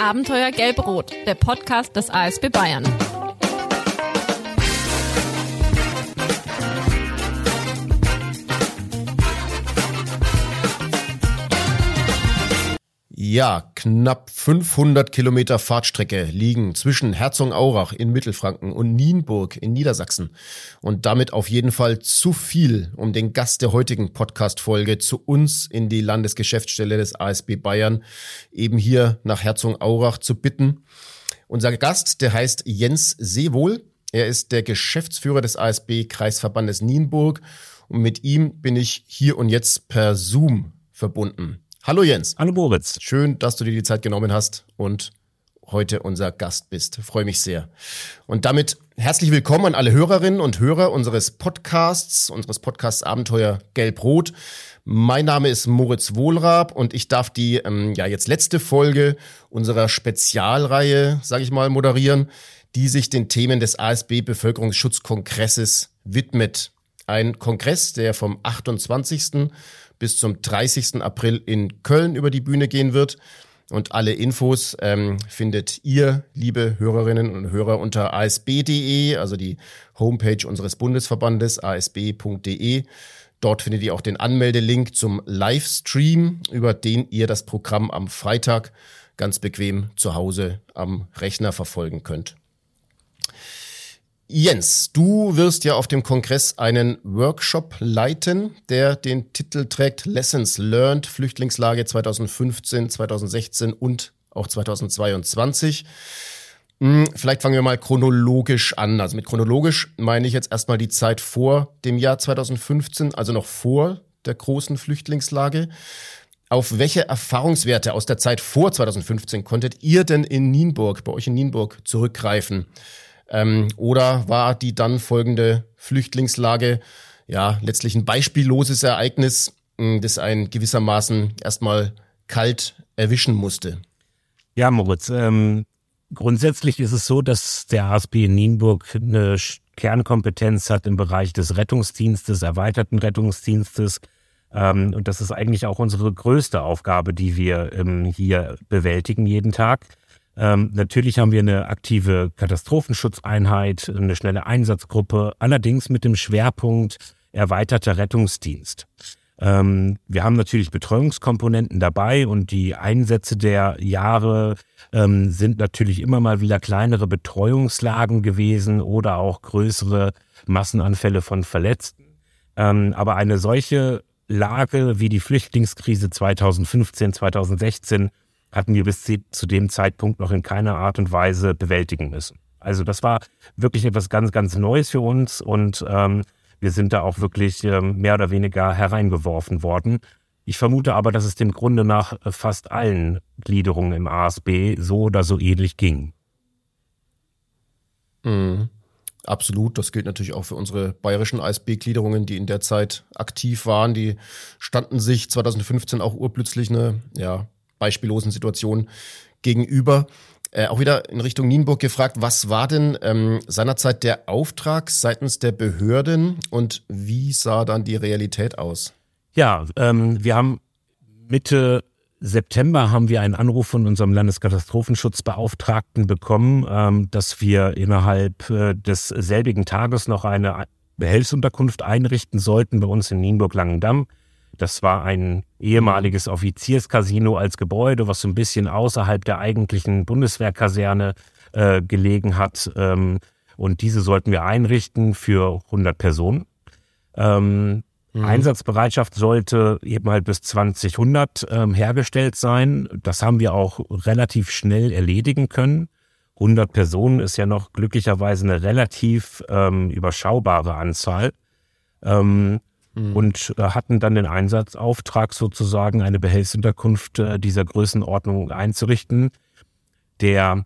Abenteuer Gelb-Rot, der Podcast des ASB Bayern. Ja, knapp 500 Kilometer Fahrtstrecke liegen zwischen Herzogenaurach in Mittelfranken und Nienburg in Niedersachsen. Und damit auf jeden Fall zu viel, um den Gast der heutigen Podcast-Folge zu uns in die Landesgeschäftsstelle des ASB Bayern eben hier nach Herzogenaurach zu bitten. Unser Gast, der heißt Jens Seewohl. Er ist der Geschäftsführer des ASB Kreisverbandes Nienburg und mit ihm bin ich hier und jetzt per Zoom verbunden. Hallo Jens. Hallo Moritz. Schön, dass du dir die Zeit genommen hast und heute unser Gast bist. Freue mich sehr. Und damit herzlich willkommen an alle Hörerinnen und Hörer unseres Podcasts, unseres Podcasts Abenteuer Gelb-Rot. Mein Name ist Moritz Wohlrab und ich darf die ähm, ja jetzt letzte Folge unserer Spezialreihe, sage ich mal, moderieren, die sich den Themen des ASB Bevölkerungsschutzkongresses widmet. Ein Kongress, der vom 28 bis zum 30. April in Köln über die Bühne gehen wird. Und alle Infos ähm, findet ihr, liebe Hörerinnen und Hörer, unter asb.de, also die Homepage unseres Bundesverbandes, asb.de. Dort findet ihr auch den Anmeldelink zum Livestream, über den ihr das Programm am Freitag ganz bequem zu Hause am Rechner verfolgen könnt. Jens, du wirst ja auf dem Kongress einen Workshop leiten, der den Titel trägt Lessons Learned Flüchtlingslage 2015, 2016 und auch 2022. Hm, vielleicht fangen wir mal chronologisch an. Also mit chronologisch meine ich jetzt erstmal die Zeit vor dem Jahr 2015, also noch vor der großen Flüchtlingslage. Auf welche Erfahrungswerte aus der Zeit vor 2015 konntet ihr denn in Nienburg, bei euch in Nienburg zurückgreifen? Ähm, oder war die dann folgende Flüchtlingslage ja letztlich ein beispielloses Ereignis, hm, das ein gewissermaßen erstmal kalt erwischen musste? Ja, Moritz, ähm, grundsätzlich ist es so, dass der ASB in Nienburg eine Kernkompetenz hat im Bereich des Rettungsdienstes, erweiterten Rettungsdienstes. Ähm, und das ist eigentlich auch unsere größte Aufgabe, die wir ähm, hier bewältigen jeden Tag. Ähm, natürlich haben wir eine aktive Katastrophenschutzeinheit, eine schnelle Einsatzgruppe, allerdings mit dem Schwerpunkt erweiterter Rettungsdienst. Ähm, wir haben natürlich Betreuungskomponenten dabei und die Einsätze der Jahre ähm, sind natürlich immer mal wieder kleinere Betreuungslagen gewesen oder auch größere Massenanfälle von Verletzten. Ähm, aber eine solche Lage wie die Flüchtlingskrise 2015, 2016 hatten wir bis zu dem Zeitpunkt noch in keiner Art und Weise bewältigen müssen. Also das war wirklich etwas ganz, ganz Neues für uns und ähm, wir sind da auch wirklich ähm, mehr oder weniger hereingeworfen worden. Ich vermute aber, dass es dem Grunde nach fast allen Gliederungen im ASB so oder so ähnlich ging. Mhm. Absolut, das gilt natürlich auch für unsere bayerischen ASB-Gliederungen, die in der Zeit aktiv waren. Die standen sich 2015 auch urplötzlich eine ja, beispiellosen Situation gegenüber. Äh, auch wieder in Richtung Nienburg gefragt, was war denn ähm, seinerzeit der Auftrag seitens der Behörden und wie sah dann die Realität aus? Ja, ähm, wir haben Mitte September haben wir einen Anruf von unserem Landeskatastrofenschutzbeauftragten bekommen, ähm, dass wir innerhalb äh, des Tages noch eine Behelfsunterkunft einrichten sollten bei uns in Nienburg-Langendamm. Das war ein ehemaliges Offizierscasino als Gebäude, was so ein bisschen außerhalb der eigentlichen Bundeswehrkaserne äh, gelegen hat. Ähm, und diese sollten wir einrichten für 100 Personen. Ähm, mhm. Einsatzbereitschaft sollte eben halt bis 2000 ähm, hergestellt sein. Das haben wir auch relativ schnell erledigen können. 100 Personen ist ja noch glücklicherweise eine relativ ähm, überschaubare Anzahl. Ähm, mhm. und äh, hatten dann den Einsatzauftrag sozusagen eine Behelfsunterkunft äh, dieser Größenordnung einzurichten. Der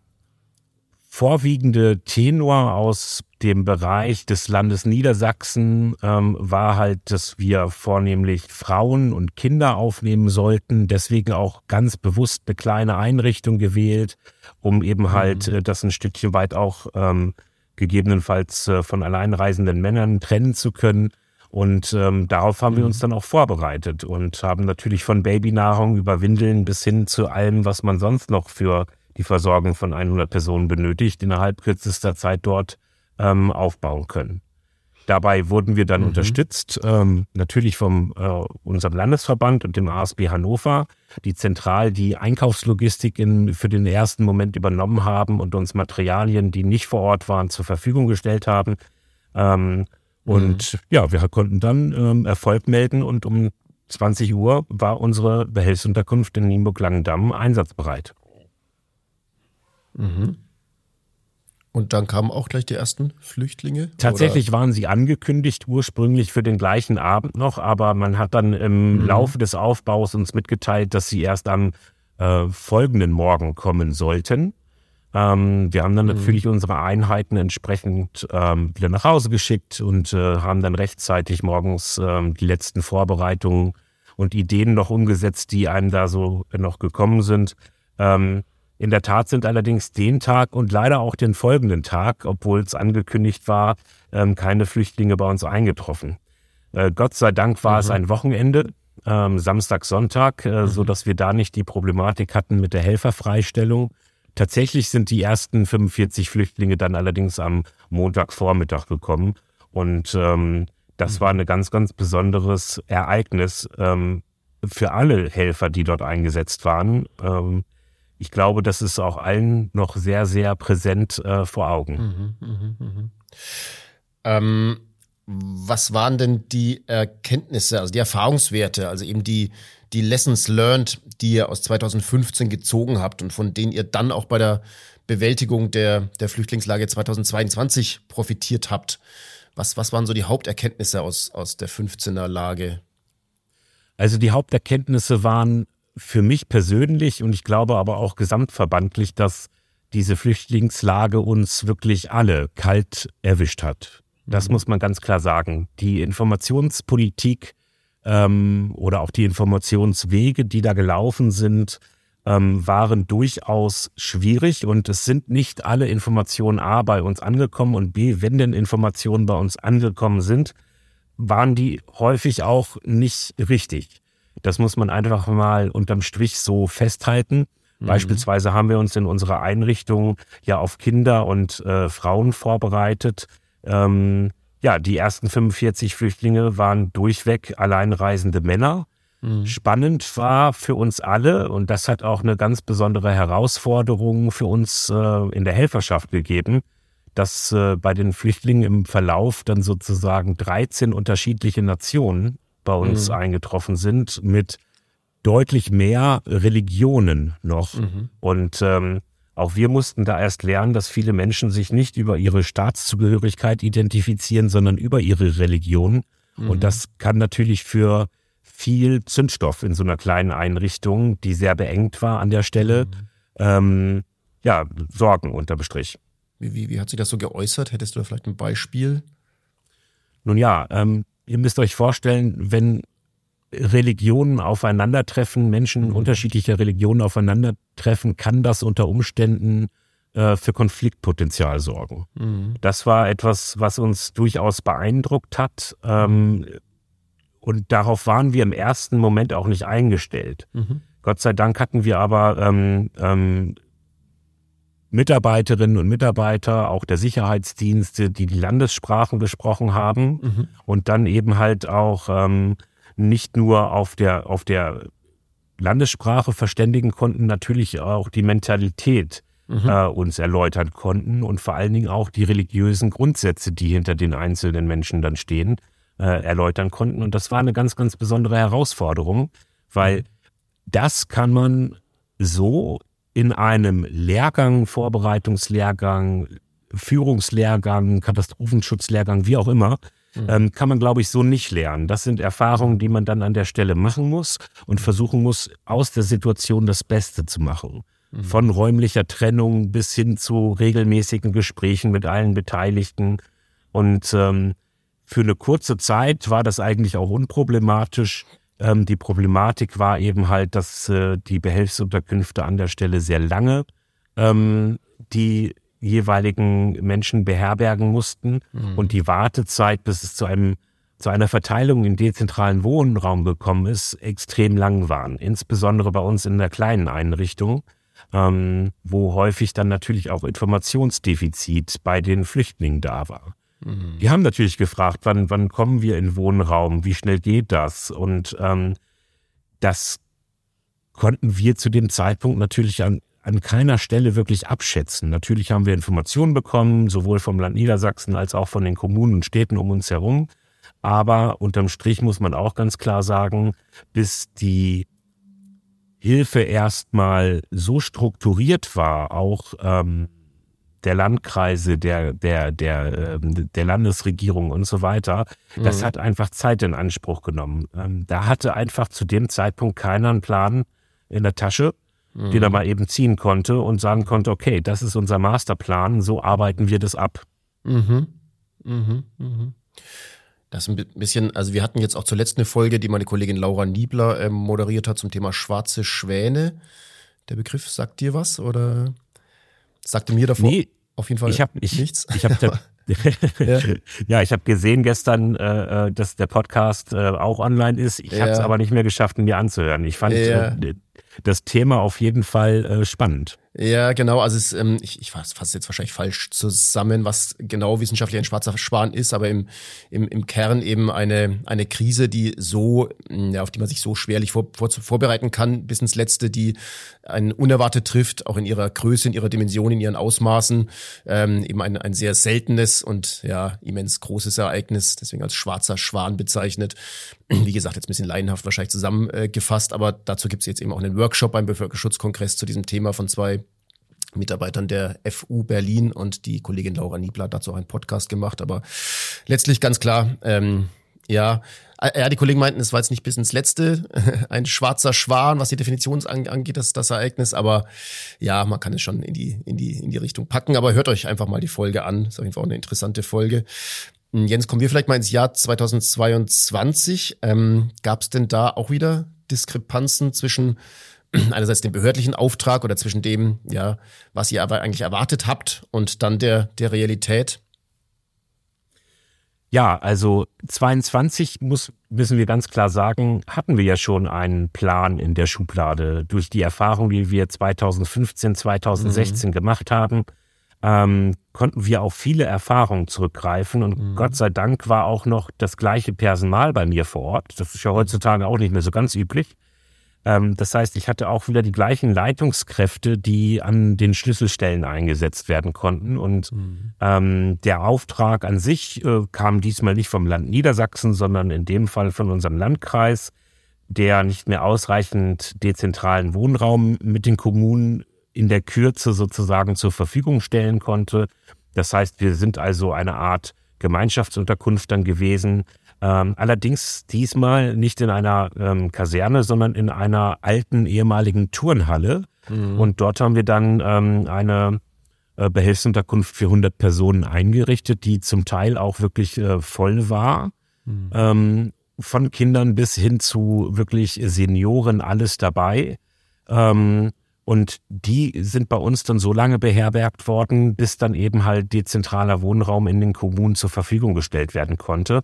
vorwiegende Tenor aus dem Bereich des Landes Niedersachsen ähm, war halt, dass wir vornehmlich Frauen und Kinder aufnehmen sollten. Deswegen auch ganz bewusst eine kleine Einrichtung gewählt, um eben halt mhm. äh, das ein Stückchen weit auch ähm, gegebenenfalls äh, von alleinreisenden Männern trennen zu können. Und ähm, darauf haben mhm. wir uns dann auch vorbereitet und haben natürlich von Babynahrung über Windeln bis hin zu allem, was man sonst noch für die Versorgung von 100 Personen benötigt, innerhalb kürzester Zeit dort ähm, aufbauen können. Dabei wurden wir dann mhm. unterstützt, ähm, natürlich vom äh, unserem Landesverband und dem ASB Hannover, die zentral die Einkaufslogistik in, für den ersten Moment übernommen haben und uns Materialien, die nicht vor Ort waren, zur Verfügung gestellt haben. Ähm, und mhm. ja, wir konnten dann ähm, Erfolg melden und um 20 Uhr war unsere Behelfsunterkunft in Nienburg-Langendamm einsatzbereit. Mhm. Und dann kamen auch gleich die ersten Flüchtlinge? Tatsächlich oder? waren sie angekündigt, ursprünglich für den gleichen Abend noch, aber man hat dann im mhm. Laufe des Aufbaus uns mitgeteilt, dass sie erst am äh, folgenden Morgen kommen sollten. Ähm, wir haben dann mhm. natürlich unsere Einheiten entsprechend ähm, wieder nach Hause geschickt und äh, haben dann rechtzeitig morgens ähm, die letzten Vorbereitungen und Ideen noch umgesetzt, die einem da so noch gekommen sind. Ähm, in der Tat sind allerdings den Tag und leider auch den folgenden Tag, obwohl es angekündigt war, ähm, keine Flüchtlinge bei uns eingetroffen. Äh, Gott sei Dank war mhm. es ein Wochenende, ähm, Samstag, Sonntag, äh, mhm. so dass wir da nicht die Problematik hatten mit der Helferfreistellung. Tatsächlich sind die ersten 45 Flüchtlinge dann allerdings am Montagvormittag gekommen und ähm, das mhm. war ein ganz, ganz besonderes Ereignis ähm, für alle Helfer, die dort eingesetzt waren. Ähm, ich glaube, das ist auch allen noch sehr, sehr präsent äh, vor Augen. Mhm, mh, mh. Ähm, was waren denn die Erkenntnisse, also die Erfahrungswerte, also eben die, die Lessons learned, die ihr aus 2015 gezogen habt und von denen ihr dann auch bei der Bewältigung der, der Flüchtlingslage 2022 profitiert habt? Was, was waren so die Haupterkenntnisse aus, aus der 15er Lage? Also die Haupterkenntnisse waren für mich persönlich und ich glaube aber auch gesamtverbandlich, dass diese Flüchtlingslage uns wirklich alle kalt erwischt hat. Das mhm. muss man ganz klar sagen. Die Informationspolitik ähm, oder auch die Informationswege, die da gelaufen sind, ähm, waren durchaus schwierig und es sind nicht alle Informationen A bei uns angekommen und B, wenn denn Informationen bei uns angekommen sind, waren die häufig auch nicht richtig. Das muss man einfach mal unterm Strich so festhalten. Mhm. Beispielsweise haben wir uns in unserer Einrichtung ja auf Kinder und äh, Frauen vorbereitet. Ähm, ja, die ersten 45 Flüchtlinge waren durchweg alleinreisende Männer. Mhm. Spannend war für uns alle, und das hat auch eine ganz besondere Herausforderung für uns äh, in der Helferschaft gegeben, dass äh, bei den Flüchtlingen im Verlauf dann sozusagen 13 unterschiedliche Nationen bei uns mhm. eingetroffen sind mit deutlich mehr Religionen noch. Mhm. Und ähm, auch wir mussten da erst lernen, dass viele Menschen sich nicht über ihre Staatszugehörigkeit identifizieren, sondern über ihre Religion. Mhm. Und das kann natürlich für viel Zündstoff in so einer kleinen Einrichtung, die sehr beengt war an der Stelle, mhm. ähm, ja, sorgen unterm Strich. Wie, wie, wie hat sich das so geäußert? Hättest du da vielleicht ein Beispiel? Nun ja, ähm, ihr müsst euch vorstellen, wenn Religionen aufeinandertreffen, Menschen mhm. unterschiedlicher Religionen aufeinandertreffen, kann das unter Umständen äh, für Konfliktpotenzial sorgen. Mhm. Das war etwas, was uns durchaus beeindruckt hat. Ähm, und darauf waren wir im ersten Moment auch nicht eingestellt. Mhm. Gott sei Dank hatten wir aber ähm, ähm, Mitarbeiterinnen und Mitarbeiter, auch der Sicherheitsdienste, die die Landessprachen gesprochen haben mhm. und dann eben halt auch ähm, nicht nur auf der, auf der Landessprache verständigen konnten, natürlich auch die Mentalität mhm. äh, uns erläutern konnten und vor allen Dingen auch die religiösen Grundsätze, die hinter den einzelnen Menschen dann stehen, äh, erläutern konnten. Und das war eine ganz, ganz besondere Herausforderung, weil das kann man so in einem Lehrgang, Vorbereitungslehrgang, Führungslehrgang, Katastrophenschutzlehrgang, wie auch immer. Ähm, kann man, glaube ich, so nicht lernen. Das sind Erfahrungen, die man dann an der Stelle machen muss und versuchen muss, aus der Situation das Beste zu machen. Mhm. Von räumlicher Trennung bis hin zu regelmäßigen Gesprächen mit allen Beteiligten. Und ähm, für eine kurze Zeit war das eigentlich auch unproblematisch. Ähm, die Problematik war eben halt, dass äh, die Behelfsunterkünfte an der Stelle sehr lange ähm, die jeweiligen Menschen beherbergen mussten mhm. und die Wartezeit, bis es zu einem zu einer Verteilung in dezentralen Wohnraum gekommen ist, extrem lang waren. Insbesondere bei uns in der kleinen Einrichtung. ähm, wo häufig dann natürlich auch Informationsdefizit bei den Flüchtlingen da war. Mhm. Die haben natürlich gefragt, wann, wann kommen wir in Wohnraum, wie schnell geht das? Und ähm, das konnten wir zu dem Zeitpunkt natürlich an, an keiner Stelle wirklich abschätzen. Natürlich haben wir Informationen bekommen, sowohl vom Land Niedersachsen als auch von den Kommunen und Städten um uns herum. Aber unterm Strich muss man auch ganz klar sagen, bis die Hilfe erstmal so strukturiert war, auch ähm, der Landkreise, der, der, der, ähm, der Landesregierung und so weiter, mhm. das hat einfach Zeit in Anspruch genommen. Ähm, da hatte einfach zu dem Zeitpunkt keiner einen Plan in der Tasche, mhm. den er mal eben ziehen konnte und sagen konnte, okay, das ist unser Masterplan, so arbeiten wir das ab. Mhm. Mhm. Mhm. Das ist ein bisschen, also wir hatten jetzt auch zuletzt eine Folge, die meine Kollegin Laura Niebler ähm, moderiert hat zum Thema schwarze Schwäne. Der Begriff sagt dir was oder sagte mir davor nee, auf jeden Fall ich hab, ich, nichts? Ich habe ja. ja. ich habe gesehen gestern, äh, äh, dass der Podcast äh, auch online ist. Ich ja. habe es aber nicht mehr geschafft, ihn mir anzuhören. Ich fand ja. äh, das Thema auf jeden Fall äh, spannend. Ja, genau. Also es, ähm, ich, ich fasse jetzt wahrscheinlich falsch zusammen, was genau wissenschaftlich ein schwarzer Schwan ist, aber im, im, im Kern eben eine, eine Krise, die so, ja, auf die man sich so schwerlich vor, vor, vorbereiten kann, bis ins Letzte, die einen unerwartet trifft, auch in ihrer Größe, in ihrer Dimension, in ihren Ausmaßen. Ähm, eben ein, ein sehr seltenes und ja, immens großes Ereignis, deswegen als schwarzer Schwan bezeichnet. Wie gesagt, jetzt ein bisschen laienhaft wahrscheinlich zusammengefasst, aber dazu gibt es jetzt eben auch einen Workshop beim Bevölkerungsschutzkongress zu diesem Thema von zwei Mitarbeitern der FU Berlin und die Kollegin Laura Niebler hat dazu auch einen Podcast gemacht. Aber letztlich ganz klar, ähm, ja, äh, ja, die Kollegen meinten, es war jetzt nicht bis ins Letzte ein schwarzer Schwan, was die Definition angeht, das, das Ereignis. Aber ja, man kann es schon in die, in, die, in die Richtung packen. Aber hört euch einfach mal die Folge an. Ist auf jeden Fall auch eine interessante Folge. Hm, Jens, kommen wir vielleicht mal ins Jahr 2022. Ähm, Gab es denn da auch wieder Diskrepanzen zwischen einerseits den behördlichen Auftrag oder zwischen dem, ja, was ihr aber eigentlich erwartet habt und dann der, der Realität? Ja, also 22 muss, müssen wir ganz klar sagen, hatten wir ja schon einen Plan in der Schublade. Durch die Erfahrung, die wir 2015, 2016 mhm. gemacht haben, ähm, konnten wir auf viele Erfahrungen zurückgreifen. Und mhm. Gott sei Dank war auch noch das gleiche Personal bei mir vor Ort. Das ist ja heutzutage auch nicht mehr so ganz üblich. Ähm, das heißt, ich hatte auch wieder die gleichen Leitungskräfte, die an den Schlüsselstellen eingesetzt werden konnten. Und mhm. ähm, der Auftrag an sich äh, kam diesmal nicht vom Land Niedersachsen, sondern in dem Fall von unserem Landkreis, der nicht mehr ausreichend dezentralen Wohnraum mit den Kommunen in der Kürze sozusagen zur Verfügung stellen konnte. Das heißt, wir sind also eine Art Gemeinschaftsunterkunft dann gewesen, ähm, allerdings diesmal nicht in einer ähm, Kaserne, sondern in einer alten ehemaligen Turnhalle. Mhm. Und dort haben wir dann ähm, eine äh, Behelfsunterkunft für 100 Personen eingerichtet, die zum Teil auch wirklich äh, voll war. Mhm. Ähm, von Kindern bis hin zu wirklich Senioren, alles dabei. Ähm, und die sind bei uns dann so lange beherbergt worden, bis dann eben halt dezentraler Wohnraum in den Kommunen zur Verfügung gestellt werden konnte.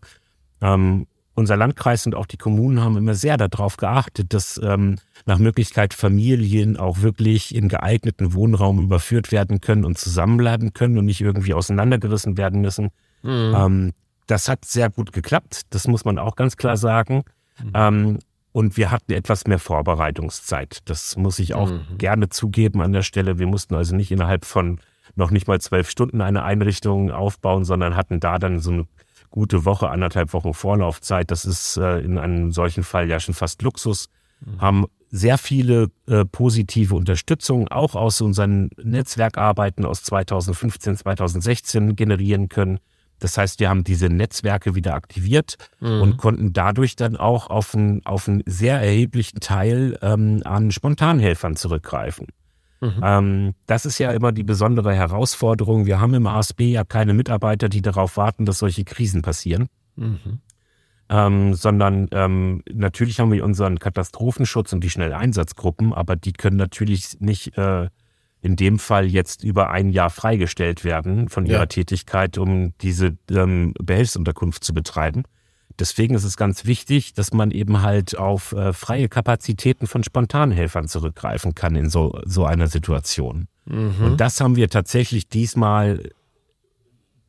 Ähm, unser Landkreis und auch die Kommunen haben immer sehr darauf geachtet, dass ähm, nach Möglichkeit Familien auch wirklich in geeigneten Wohnraum überführt werden können und zusammenbleiben können und nicht irgendwie auseinandergerissen werden müssen. Mhm. Ähm, das hat sehr gut geklappt, das muss man auch ganz klar sagen. Mhm. Ähm, und wir hatten etwas mehr Vorbereitungszeit. Das muss ich auch mhm. gerne zugeben an der Stelle. Wir mussten also nicht innerhalb von noch nicht mal zwölf Stunden eine Einrichtung aufbauen, sondern hatten da dann so eine gute Woche, anderthalb Wochen Vorlaufzeit. Das ist äh, in einem solchen Fall ja schon fast Luxus. Mhm. Haben sehr viele äh, positive Unterstützung auch aus unseren Netzwerkarbeiten aus 2015, 2016 generieren können. Das heißt, wir haben diese Netzwerke wieder aktiviert mhm. und konnten dadurch dann auch auf einen, auf einen sehr erheblichen Teil ähm, an Spontanhelfern zurückgreifen. Mhm. Ähm, das ist ja immer die besondere Herausforderung. Wir haben im ASB ja keine Mitarbeiter, die darauf warten, dass solche Krisen passieren. Mhm. Ähm, sondern ähm, natürlich haben wir unseren Katastrophenschutz und die Schnelleinsatzgruppen, aber die können natürlich nicht äh, in dem Fall jetzt über ein Jahr freigestellt werden von ihrer ja. Tätigkeit, um diese ähm, Behelfsunterkunft zu betreiben. Deswegen ist es ganz wichtig, dass man eben halt auf äh, freie Kapazitäten von Spontanhelfern zurückgreifen kann in so, so einer Situation. Mhm. Und das haben wir tatsächlich diesmal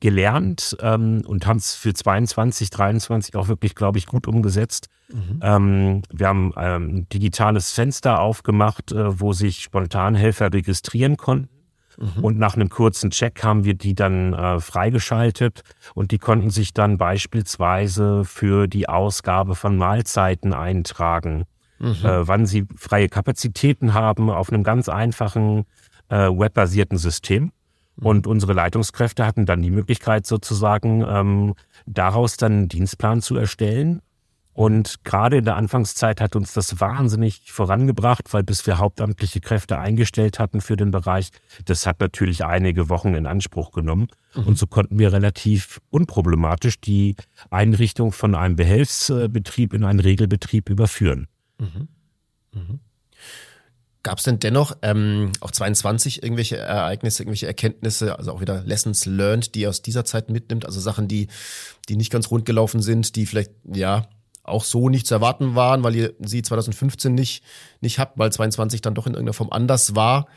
gelernt ähm, und haben es für 22, 23 auch wirklich, glaube ich, gut umgesetzt. Mhm. Ähm, wir haben ähm, ein digitales Fenster aufgemacht, äh, wo sich Spontanhelfer registrieren konnten. Mhm. Und nach einem kurzen Check haben wir die dann äh, freigeschaltet und die konnten sich dann beispielsweise für die Ausgabe von Mahlzeiten eintragen, mhm. äh, wann sie freie Kapazitäten haben auf einem ganz einfachen äh, webbasierten System. Mhm. Und unsere Leitungskräfte hatten dann die Möglichkeit sozusagen ähm, daraus dann einen Dienstplan zu erstellen und gerade in der Anfangszeit hat uns das wahnsinnig vorangebracht, weil bis wir hauptamtliche Kräfte eingestellt hatten für den Bereich, das hat natürlich einige Wochen in Anspruch genommen. Mhm. Und so konnten wir relativ unproblematisch die Einrichtung von einem Behelfsbetrieb in einen Regelbetrieb überführen. Mhm. Mhm. Gab es denn dennoch ähm, auch 22 irgendwelche Ereignisse, irgendwelche Erkenntnisse, also auch wieder Lessons learned, die ihr aus dieser Zeit mitnimmt, also Sachen, die, die nicht ganz rund gelaufen sind, die vielleicht, ja, auch so nicht zu erwarten waren, weil ihr sie 2015 nicht, nicht habt, weil 22 dann doch in irgendeiner Form anders war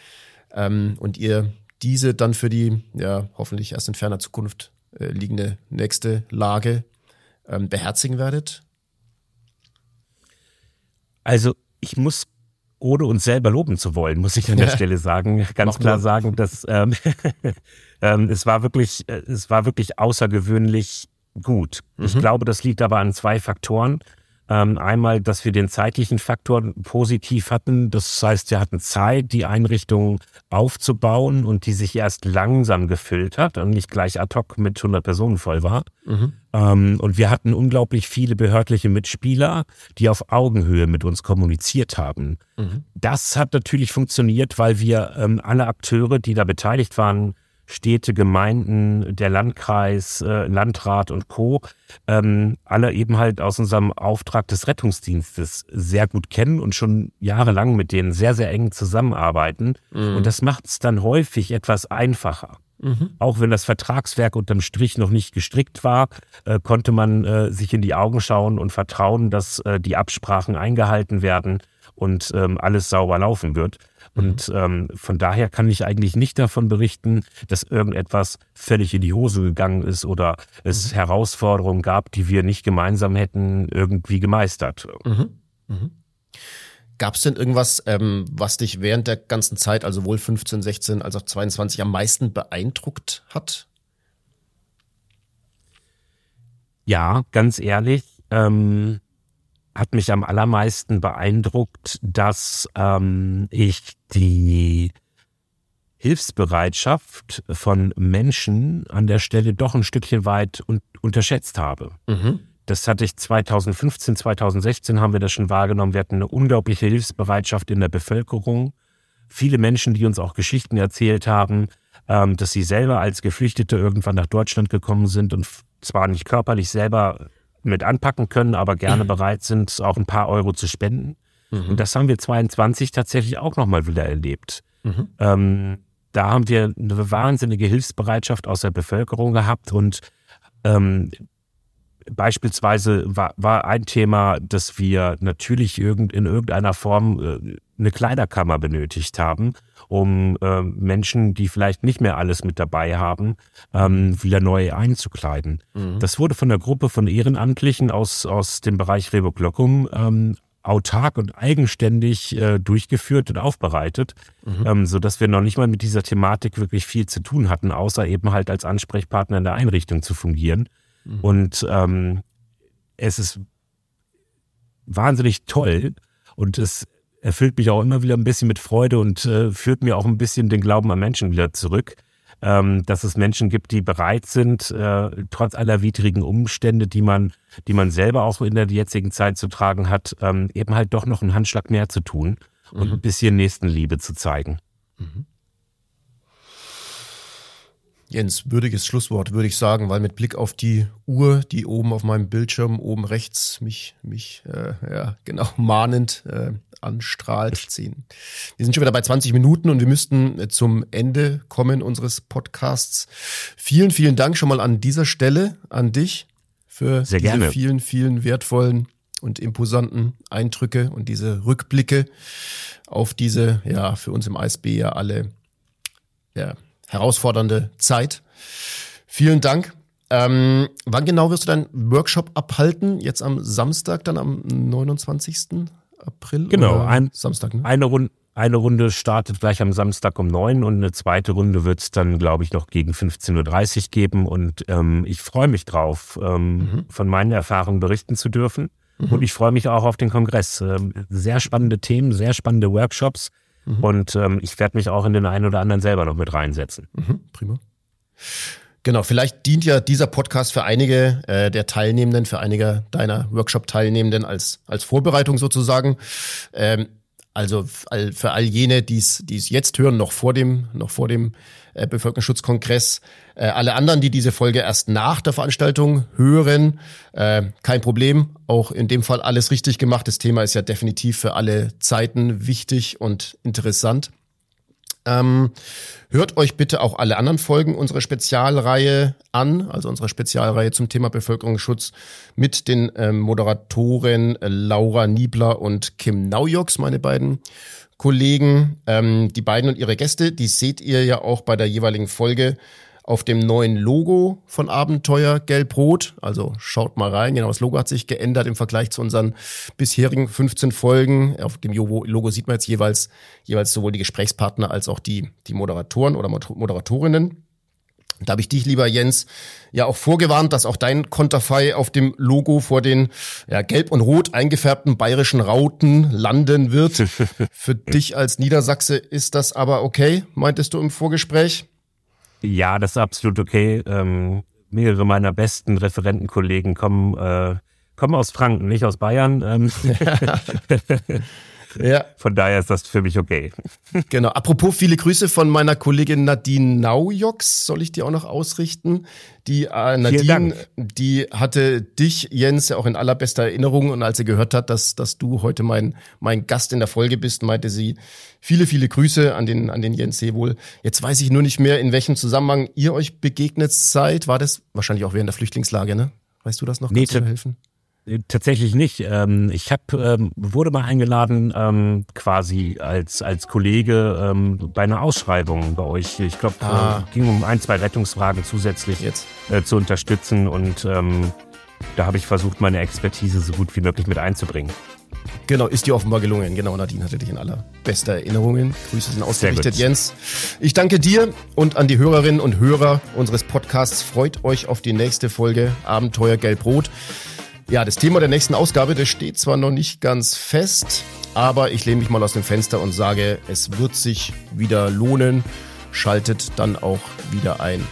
ähm, und ihr diese dann für die ja hoffentlich erst in ferner Zukunft äh, liegende nächste Lage ähm, beherzigen werdet? Also ich muss ohne uns selber loben zu wollen, muss ich an der Stelle sagen, ganz Mach klar nur. sagen, dass ähm, ähm, es war wirklich, äh, es war wirklich außergewöhnlich gut. Mhm. Ich glaube, das liegt aber an zwei Faktoren. Ähm, einmal, dass wir den zeitlichen Faktor positiv hatten. Das heißt, wir hatten Zeit, die Einrichtung aufzubauen und die sich erst langsam gefüllt hat und nicht gleich ad hoc mit 100 Personen voll war. Mhm. Ähm, und wir hatten unglaublich viele behördliche Mitspieler, die auf Augenhöhe mit uns kommuniziert haben. Mhm. Das hat natürlich funktioniert, weil wir ähm, alle Akteure, die da beteiligt waren, Städte, Gemeinden, der Landkreis, äh, Landrat und Co. Ähm, alle eben halt aus unserem Auftrag des Rettungsdienstes sehr gut kennen und schon jahrelang mit denen sehr, sehr eng zusammenarbeiten. Mhm. Und das macht es dann häufig etwas einfacher. Mhm. Auch wenn das Vertragswerk unterm Strich noch nicht gestrickt war, äh, konnte man äh, sich in die Augen schauen und vertrauen, dass äh, die Absprachen eingehalten werden und ähm, alles sauber laufen wird. Und mhm. ähm, von daher kann ich eigentlich nicht davon berichten, dass irgendetwas völlig in die Hose gegangen ist oder es mhm. Herausforderungen gab, die wir nicht gemeinsam hätten irgendwie gemeistert. Mhm. Mhm. Gab es denn irgendwas, ähm, was dich während der ganzen Zeit, also wohl 15, 16 als auch 22, am meisten beeindruckt hat? Ja, ganz ehrlich. Ähm, hat mich am allermeisten beeindruckt, dass ähm, ich die Hilfsbereitschaft von Menschen an der Stelle doch ein Stückchen weit un unterschätzt habe. Mhm. Das hatte ich 2015, 2016 haben wir das schon wahrgenommen. Wir hatten eine unglaubliche Hilfsbereitschaft in der Bevölkerung. Viele Menschen, die uns auch Geschichten erzählt haben, ähm, dass sie selber als Geflüchtete irgendwann nach Deutschland gekommen sind und zwar nicht körperlich selber mit anpacken können, aber gerne mhm. bereit sind, auch ein paar Euro zu spenden. Mhm. Und das haben wir 22 tatsächlich auch nochmal wieder erlebt. Mhm. Ähm, da haben wir eine wahnsinnige Hilfsbereitschaft aus der Bevölkerung gehabt und ähm, Beispielsweise war, war ein Thema, dass wir natürlich irgend, in irgendeiner Form äh, eine Kleiderkammer benötigt haben, um äh, Menschen, die vielleicht nicht mehr alles mit dabei haben, ähm, wieder neu einzukleiden. Mhm. Das wurde von der Gruppe von Ehrenamtlichen aus, aus dem Bereich Revoclocum ähm, autark und eigenständig äh, durchgeführt und aufbereitet, mhm. ähm, so dass wir noch nicht mal mit dieser Thematik wirklich viel zu tun hatten, außer eben halt als Ansprechpartner in der Einrichtung zu fungieren. Mhm. Und ähm, es ist wahnsinnig toll und es erfüllt mich auch immer wieder ein bisschen mit Freude und äh, führt mir auch ein bisschen den Glauben an Menschen wieder zurück, ähm, dass es Menschen gibt, die bereit sind, äh, trotz aller widrigen Umstände, die man, die man selber auch in der jetzigen Zeit zu tragen hat, ähm, eben halt doch noch einen Handschlag mehr zu tun und mhm. ein bisschen Nächstenliebe zu zeigen. Mhm. Jens, würdiges Schlusswort, würde ich sagen, weil mit Blick auf die Uhr, die oben auf meinem Bildschirm oben rechts mich, mich äh, ja, genau mahnend äh, anstrahlt, ziehen. Wir sind schon wieder bei 20 Minuten und wir müssten äh, zum Ende kommen unseres Podcasts. Vielen, vielen Dank schon mal an dieser Stelle an dich für Sehr diese gerne. vielen, vielen wertvollen und imposanten Eindrücke und diese Rückblicke auf diese, ja, für uns im ISB ja alle ja, herausfordernde Zeit. Vielen Dank. Ähm, wann genau wirst du deinen Workshop abhalten? Jetzt am Samstag, dann am 29. April? Genau, ein- Samstag, ne? Eine, Runde, eine Runde startet gleich am Samstag um neun und eine zweite Runde wird es dann, glaube ich, noch gegen 15.30 Uhr geben. Und ähm, ich freue mich drauf, ähm, von meinen Erfahrungen berichten zu dürfen. Und ich freue mich auch auf den Kongress. Ähm, sehr spannende Themen, sehr spannende Workshops. Und ähm, ich werde mich auch in den einen oder anderen selber noch mit reinsetzen. Mhm, prima. Genau, vielleicht dient ja dieser Podcast für einige äh, der Teilnehmenden, für einige deiner Workshop-Teilnehmenden als, als Vorbereitung sozusagen. Ähm, also für all jene, die es jetzt hören, noch vor dem, noch vor dem äh, Bevölkerungsschutzkongress. Äh, alle anderen, die diese Folge erst nach der Veranstaltung hören, äh, kein Problem. Auch in dem Fall alles richtig gemacht. Das Thema ist ja definitiv für alle Zeiten wichtig und interessant. Ähm, hört euch bitte auch alle anderen Folgen unserer Spezialreihe an, also unserer Spezialreihe zum Thema Bevölkerungsschutz mit den ähm, Moderatoren Laura Niebler und Kim Naujoks, meine beiden Kollegen. Ähm, die beiden und ihre Gäste, die seht ihr ja auch bei der jeweiligen Folge auf dem neuen Logo von Abenteuer Gelb-Rot. Also schaut mal rein. Genau, das Logo hat sich geändert im Vergleich zu unseren bisherigen 15 Folgen. Auf dem Logo sieht man jetzt jeweils, jeweils sowohl die Gesprächspartner als auch die, die Moderatoren oder Moder- Moderatorinnen. Da habe ich dich, lieber Jens, ja auch vorgewarnt, dass auch dein Konterfei auf dem Logo vor den ja, gelb und rot eingefärbten bayerischen Rauten landen wird. Für dich als Niedersachse ist das aber okay, meintest du im Vorgespräch? Ja, das ist absolut okay. Ähm, mehrere meiner besten Referentenkollegen kommen, äh, kommen aus Franken, nicht aus Bayern. Ähm, Ja, von daher ist das für mich okay. genau. Apropos viele Grüße von meiner Kollegin Nadine Naujoks, soll ich dir auch noch ausrichten? Die äh, Nadine, die hatte dich, Jens, ja auch in allerbester Erinnerung und als sie gehört hat, dass, dass du heute mein, mein Gast in der Folge bist, meinte sie viele, viele Grüße an den, an den Jens Seewohl. Jetzt weiß ich nur nicht mehr, in welchem Zusammenhang ihr euch begegnet seid. War das wahrscheinlich auch während der Flüchtlingslage, ne? Weißt du das noch? Nee, Kannst du mir t- helfen? Äh, Tatsächlich nicht. Ähm, ich hab, ähm, wurde mal eingeladen, ähm, quasi als, als Kollege ähm, bei einer Ausschreibung bei euch. Ich glaube, Ah. äh, ging um ein, zwei Rettungsfragen zusätzlich Jetzt. äh, zu unterstützen und ähm, da habe ich versucht, meine Expertise so gut wie möglich mit einzubringen. Genau, ist dir offenbar gelungen. Genau, Nadine hatte dich in allerbester Erinnerungen. Grüße sind ausgerichtet. Jens. Ich danke dir und an die Hörerinnen und Hörer unseres Podcasts. Freut euch auf die nächste Folge Abenteuer Gelb-Rot. Ja, das Thema der nächsten Ausgabe, das steht zwar noch nicht ganz fest, aber ich lehne mich mal aus dem Fenster und sage, es wird sich wieder lohnen. Schaltet dann auch wieder ein.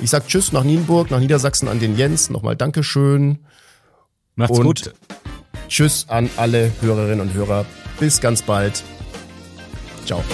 Ich sag Tschüss nach Nienburg, nach Niedersachsen an den Jens. Nochmal Dankeschön. Macht's Und gut. Tschüss an alle Hörerinnen und Hörer. Bis ganz bald. Ciao.